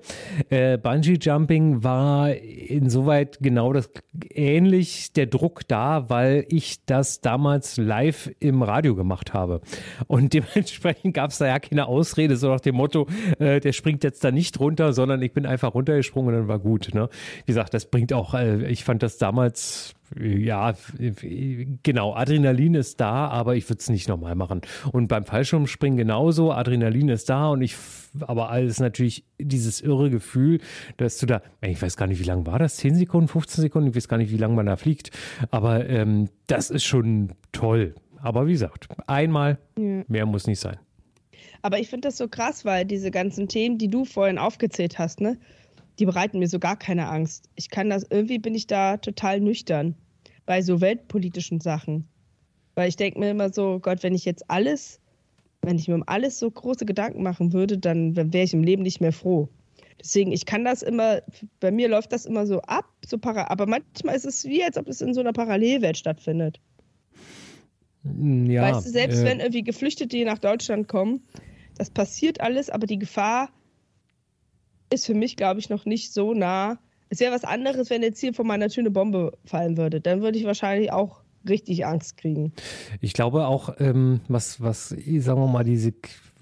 Äh, Bungee Jumping war insoweit genau das ähnlich der Druck da, weil ich das damals live im Radio gemacht habe. Und dementsprechend gab es da ja keine Ausrede, so nach dem Motto, äh, der springt jetzt da nicht runter, sondern ich bin einfach runtergesprungen und dann war gut. Ne? Wie gesagt, das bringt auch, äh, ich fand das damals, ja, genau, Adrenalin ist da, aber ich würde es nicht nochmal machen. Und beim Fallschirmspringen genauso, Adrenalin ist da und ich, aber alles natürlich dieses irre Gefühl, dass du da, ich weiß gar nicht, wie lange war das? 10 Sekunden, 15 Sekunden? Ich weiß gar nicht, wie lange man da fliegt. Aber ähm, das ist schon toll. Aber wie gesagt, einmal, ja. mehr muss nicht sein. Aber ich finde das so krass, weil diese ganzen Themen, die du vorhin aufgezählt hast, ne? Die bereiten mir so gar keine Angst. Ich kann das, irgendwie bin ich da total nüchtern bei so weltpolitischen Sachen. Weil ich denke mir immer so, Gott, wenn ich jetzt alles, wenn ich mir um alles so große Gedanken machen würde, dann wäre ich im Leben nicht mehr froh. Deswegen, ich kann das immer, bei mir läuft das immer so ab, so para, aber manchmal ist es wie, als ob es in so einer Parallelwelt stattfindet. Ja, weißt du, selbst äh, wenn irgendwie Geflüchtete nach Deutschland kommen, das passiert alles, aber die Gefahr ist für mich, glaube ich, noch nicht so nah. Es wäre was anderes, wenn jetzt hier vor meiner Tür eine Bombe fallen würde. Dann würde ich wahrscheinlich auch richtig Angst kriegen. Ich glaube auch, ähm, was, was, sagen wir mal, diese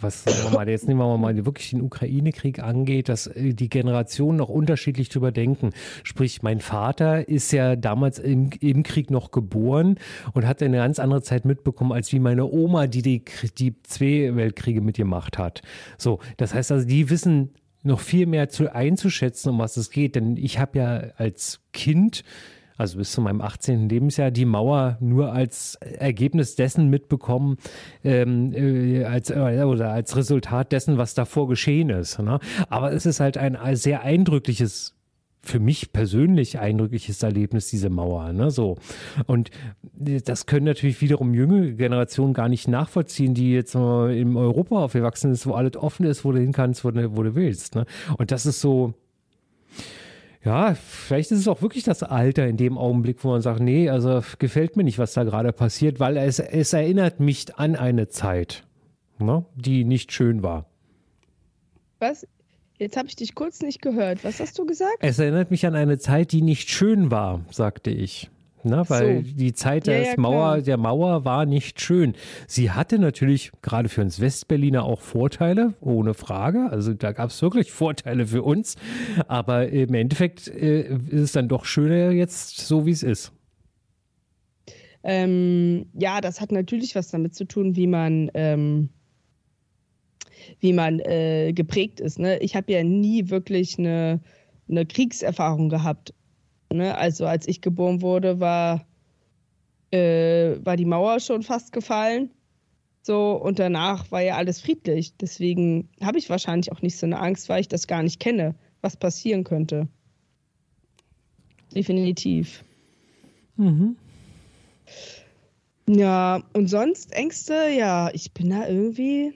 was sagen wir mal, jetzt nehmen wir mal wirklich den Ukraine-Krieg angeht, dass äh, die Generationen noch unterschiedlich drüber denken. Sprich, mein Vater ist ja damals im, im Krieg noch geboren und hat eine ganz andere Zeit mitbekommen, als wie meine Oma, die die, die zwei Weltkriege mitgemacht hat. So, das heißt also, die wissen noch viel mehr zu einzuschätzen, um was es geht. Denn ich habe ja als Kind, also bis zu meinem 18. Lebensjahr, die Mauer nur als Ergebnis dessen mitbekommen, ähm, äh, als, äh, oder als Resultat dessen, was davor geschehen ist. Ne? Aber es ist halt ein sehr eindrückliches für mich persönlich eindrückliches Erlebnis, diese Mauer. Ne? So. Und das können natürlich wiederum jüngere Generationen gar nicht nachvollziehen, die jetzt in Europa aufgewachsen ist, wo alles offen ist, wo du hin kannst, wo, wo du willst. Ne? Und das ist so, ja, vielleicht ist es auch wirklich das Alter in dem Augenblick, wo man sagt, nee, also gefällt mir nicht, was da gerade passiert, weil es, es erinnert mich an eine Zeit, ne, die nicht schön war. Was? Jetzt habe ich dich kurz nicht gehört. Was hast du gesagt? Es erinnert mich an eine Zeit, die nicht schön war, sagte ich. Na, weil so. die Zeit ja, ja, Mauer, der Mauer war nicht schön. Sie hatte natürlich gerade für uns Westberliner auch Vorteile, ohne Frage. Also da gab es wirklich Vorteile für uns. Aber im Endeffekt äh, ist es dann doch schöner jetzt so, wie es ist. Ähm, ja, das hat natürlich was damit zu tun, wie man ähm, wie man äh, geprägt ist. Ne? Ich habe ja nie wirklich eine, eine Kriegserfahrung gehabt. Ne? Also als ich geboren wurde, war, äh, war die Mauer schon fast gefallen. So, und danach war ja alles friedlich. Deswegen habe ich wahrscheinlich auch nicht so eine Angst, weil ich das gar nicht kenne, was passieren könnte. Definitiv. Mhm. Ja, und sonst Ängste, ja, ich bin da irgendwie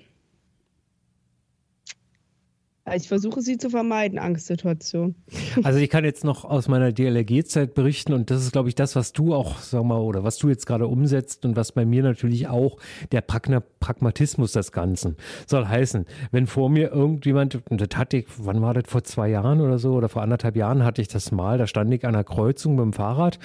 ich versuche sie zu vermeiden, Angstsituationen. Also ich kann jetzt noch aus meiner DLRG-Zeit berichten und das ist, glaube ich, das, was du auch, sag mal, oder was du jetzt gerade umsetzt und was bei mir natürlich auch der Pragmatismus des Ganzen soll heißen. Wenn vor mir irgendjemand, und das hatte ich, wann war das, vor zwei Jahren oder so, oder vor anderthalb Jahren hatte ich das mal, da stand ich an einer Kreuzung mit dem Fahrrad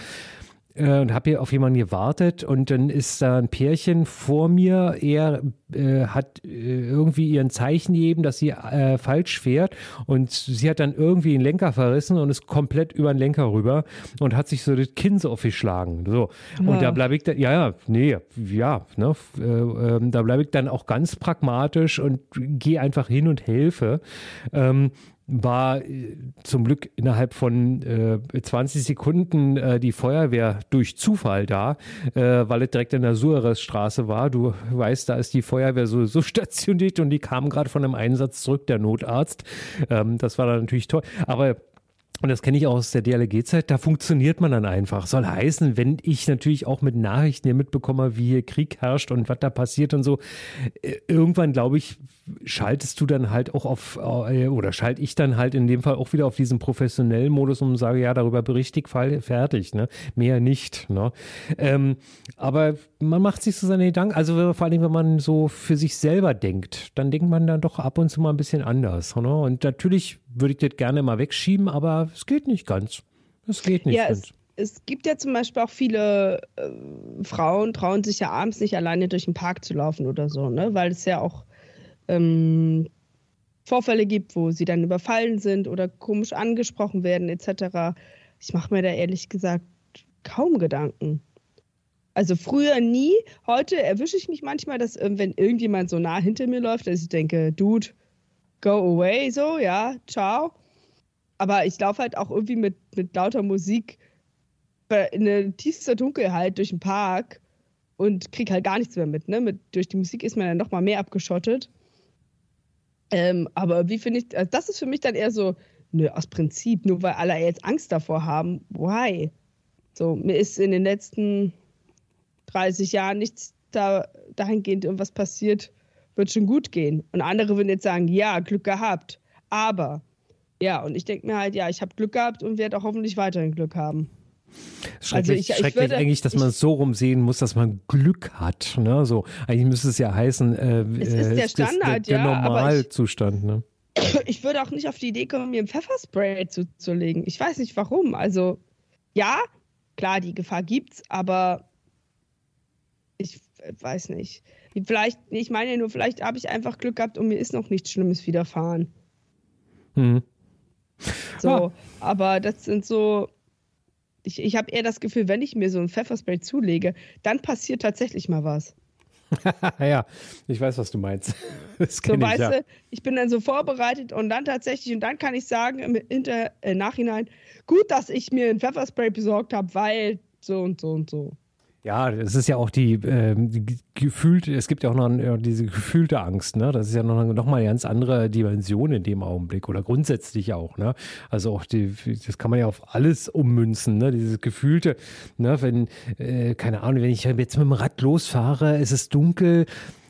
äh, und habe hier auf jemanden gewartet und dann ist da ein Pärchen vor mir. Er äh, hat äh, irgendwie ihren Zeichen gegeben, dass sie äh, falsch fährt und sie hat dann irgendwie den Lenker verrissen und ist komplett über den Lenker rüber und hat sich so das Kinn so aufgeschlagen. So. Ja. Und da bleibe ich dann, ja, ja, nee, ja, ne, äh, ähm, da bleibe ich dann auch ganz pragmatisch und gehe einfach hin und helfe. Ähm, war äh, zum Glück innerhalb von äh, 20 Sekunden äh, die Feuerwehr durch Zufall da, äh, weil es direkt in der Suarezstraße war. Du weißt, da ist die Feuerwehr so, so stationiert und die kam gerade von einem Einsatz zurück, der Notarzt. Ähm, das war dann natürlich toll. Aber und das kenne ich auch aus der DLG-Zeit, da funktioniert man dann einfach. Soll heißen, wenn ich natürlich auch mit Nachrichten hier mitbekomme, wie hier Krieg herrscht und was da passiert und so, äh, irgendwann glaube ich, schaltest du dann halt auch auf, äh, oder schalte ich dann halt in dem Fall auch wieder auf diesen professionellen Modus und sage, ja, darüber berichtig, fertig, ne? Mehr nicht. Ne? Ähm, aber man macht sich so seine Gedanken, also vor allem, wenn man so für sich selber denkt, dann denkt man dann doch ab und zu mal ein bisschen anders. Ne? Und natürlich würde ich das gerne mal wegschieben, aber es geht nicht ganz. Es geht nicht ja, ganz. Es, es gibt ja zum Beispiel auch viele äh, Frauen, trauen sich ja abends nicht alleine durch den Park zu laufen oder so, ne? weil es ja auch ähm, Vorfälle gibt, wo sie dann überfallen sind oder komisch angesprochen werden etc. Ich mache mir da ehrlich gesagt kaum Gedanken. Also früher nie, heute erwische ich mich manchmal, dass äh, wenn irgendjemand so nah hinter mir läuft, dass ich denke, Dude, go away, so, ja, ciao. Aber ich laufe halt auch irgendwie mit, mit lauter Musik in tiefster Dunkelheit durch den Park und krieg halt gar nichts mehr mit. Ne? mit durch die Musik ist man dann noch mal mehr abgeschottet. Ähm, aber wie finde ich, also das ist für mich dann eher so, nö, aus Prinzip, nur weil alle jetzt Angst davor haben, why? So, mir ist in den letzten 30 Jahren nichts da, dahingehend irgendwas passiert, wird schon gut gehen. Und andere würden jetzt sagen, ja, Glück gehabt. Aber, ja, und ich denke mir halt, ja, ich habe Glück gehabt und werde auch hoffentlich weiterhin Glück haben. Schrecklich, also ich, schrecklich würde, eigentlich, dass man es so rumsehen muss, dass man Glück hat. Ne? So, eigentlich müsste es ja heißen, äh, es ist der Standard, der, der ja, Normalzustand. Ne? Ich würde auch nicht auf die Idee kommen, mir ein Pfefferspray zuzulegen. Ich weiß nicht warum. Also, ja, klar, die Gefahr gibt's, aber ich weiß nicht. Vielleicht, ich meine nur, vielleicht habe ich einfach Glück gehabt und mir ist noch nichts Schlimmes widerfahren. Hm. So, ah. aber das sind so, ich, ich habe eher das Gefühl, wenn ich mir so ein Pfefferspray zulege, dann passiert tatsächlich mal was. ja, ich weiß, was du meinst. Das so, ich, weißt ja. du, ich bin dann so vorbereitet und dann tatsächlich, und dann kann ich sagen im Hinter, äh, Nachhinein, gut, dass ich mir ein Pfefferspray besorgt habe, weil so und so und so. Ja, es ist ja auch die, äh, die gefühlte, es gibt ja auch noch äh, diese gefühlte Angst, ne? Das ist ja noch, noch mal eine ganz andere Dimension in dem Augenblick oder grundsätzlich auch, ne? Also auch die, das kann man ja auf alles ummünzen, ne? Dieses gefühlte, ne? Wenn, äh, keine Ahnung, wenn ich jetzt mit dem Rad losfahre, es ist dunkel,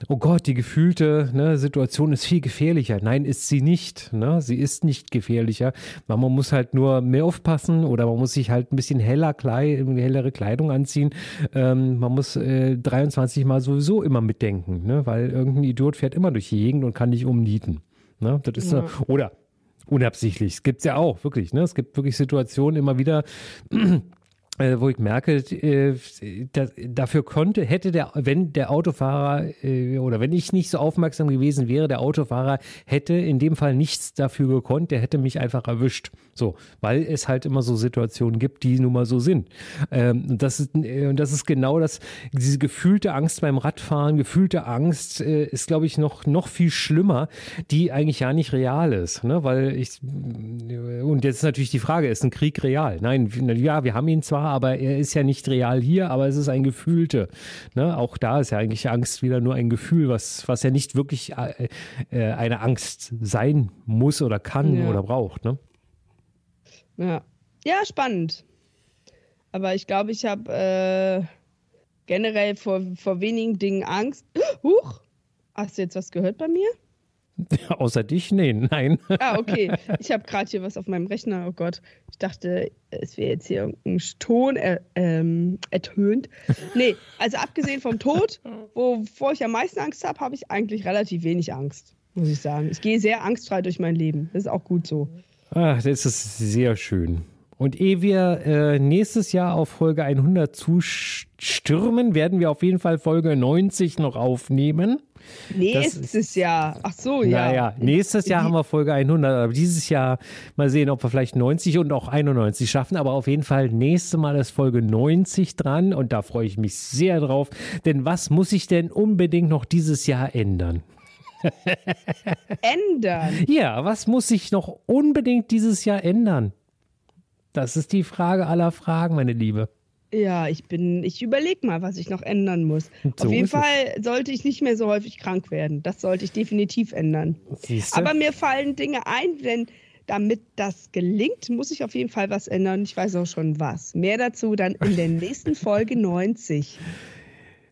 oh Gott, die gefühlte ne, Situation ist viel gefährlicher. Nein, ist sie nicht. Ne? Sie ist nicht gefährlicher. Man muss halt nur mehr aufpassen oder man muss sich halt ein bisschen heller Kleid, hellere Kleidung anziehen. Ähm, man muss äh, 23 Mal sowieso immer mitdenken, ne? weil irgendein Idiot fährt immer durch die Gegend und kann dich umnieten. Ne? Das ist ja. oder unabsichtlich. Es gibt es ja auch, wirklich. Ne? Es gibt wirklich Situationen immer wieder, äh, wo ich merke, äh, da, dafür konnte, hätte der, wenn der Autofahrer äh, oder wenn ich nicht so aufmerksam gewesen wäre, der Autofahrer hätte in dem Fall nichts dafür gekonnt, der hätte mich einfach erwischt. So, weil es halt immer so Situationen gibt, die nun mal so sind. Ähm, das ist, äh, das ist genau das, diese gefühlte Angst beim Radfahren, gefühlte Angst äh, ist, glaube ich, noch, noch viel schlimmer, die eigentlich ja nicht real ist. Ne? Weil ich, und jetzt ist natürlich die Frage, ist ein Krieg real? Nein, ja, wir haben ihn zwar, aber er ist ja nicht real hier, aber es ist ein gefühlte. Ne? Auch da ist ja eigentlich Angst wieder nur ein Gefühl, was, was ja nicht wirklich äh, äh eine Angst sein muss oder kann ja. oder braucht. Ne? Ja. ja, spannend. Aber ich glaube, ich habe äh, generell vor, vor wenigen Dingen Angst. Huch! Hast du jetzt was gehört bei mir? Außer dich? Nee, nein. Ah, okay. Ich habe gerade hier was auf meinem Rechner. Oh Gott. Ich dachte, es wäre jetzt hier irgendein Ton er, ähm, ertönt. Nee, also abgesehen vom Tod, wovor ich am meisten Angst habe, habe ich eigentlich relativ wenig Angst, muss ich sagen. Ich gehe sehr angstfrei durch mein Leben. Das ist auch gut so. Ach, das ist sehr schön. Und ehe wir äh, nächstes Jahr auf Folge 100 zustürmen, werden wir auf jeden Fall Folge 90 noch aufnehmen. Nächstes ist, Jahr. Ach so, ja. Naja, nächstes Jahr haben wir Folge 100, aber dieses Jahr mal sehen, ob wir vielleicht 90 und auch 91 schaffen. Aber auf jeden Fall nächste Mal ist Folge 90 dran und da freue ich mich sehr drauf. Denn was muss ich denn unbedingt noch dieses Jahr ändern? ändern? Ja, was muss sich noch unbedingt dieses Jahr ändern? Das ist die Frage aller Fragen, meine Liebe. Ja, ich bin, ich überlege mal, was ich noch ändern muss. So Auf jeden Fall es. sollte ich nicht mehr so häufig krank werden. Das sollte ich definitiv ändern. Siehste? Aber mir fallen Dinge ein, denn damit das gelingt, muss ich auf jeden Fall was ändern. Ich weiß auch schon was. Mehr dazu dann in der nächsten Folge 90.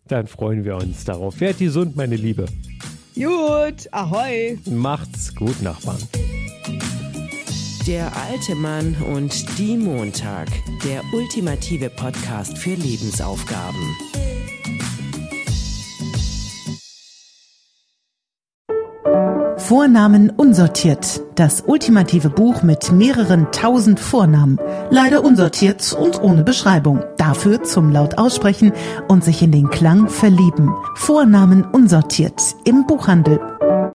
Dann freuen wir uns darauf. Werd gesund, meine Liebe. Gut, ahoi. Macht's gut, Nachbarn. Der alte Mann und die Montag. Der ultimative Podcast für Lebensaufgaben. Vornamen unsortiert. Das ultimative Buch mit mehreren tausend Vornamen. Leider unsortiert und ohne Beschreibung. Dafür zum laut aussprechen und sich in den Klang verlieben. Vornamen unsortiert im Buchhandel.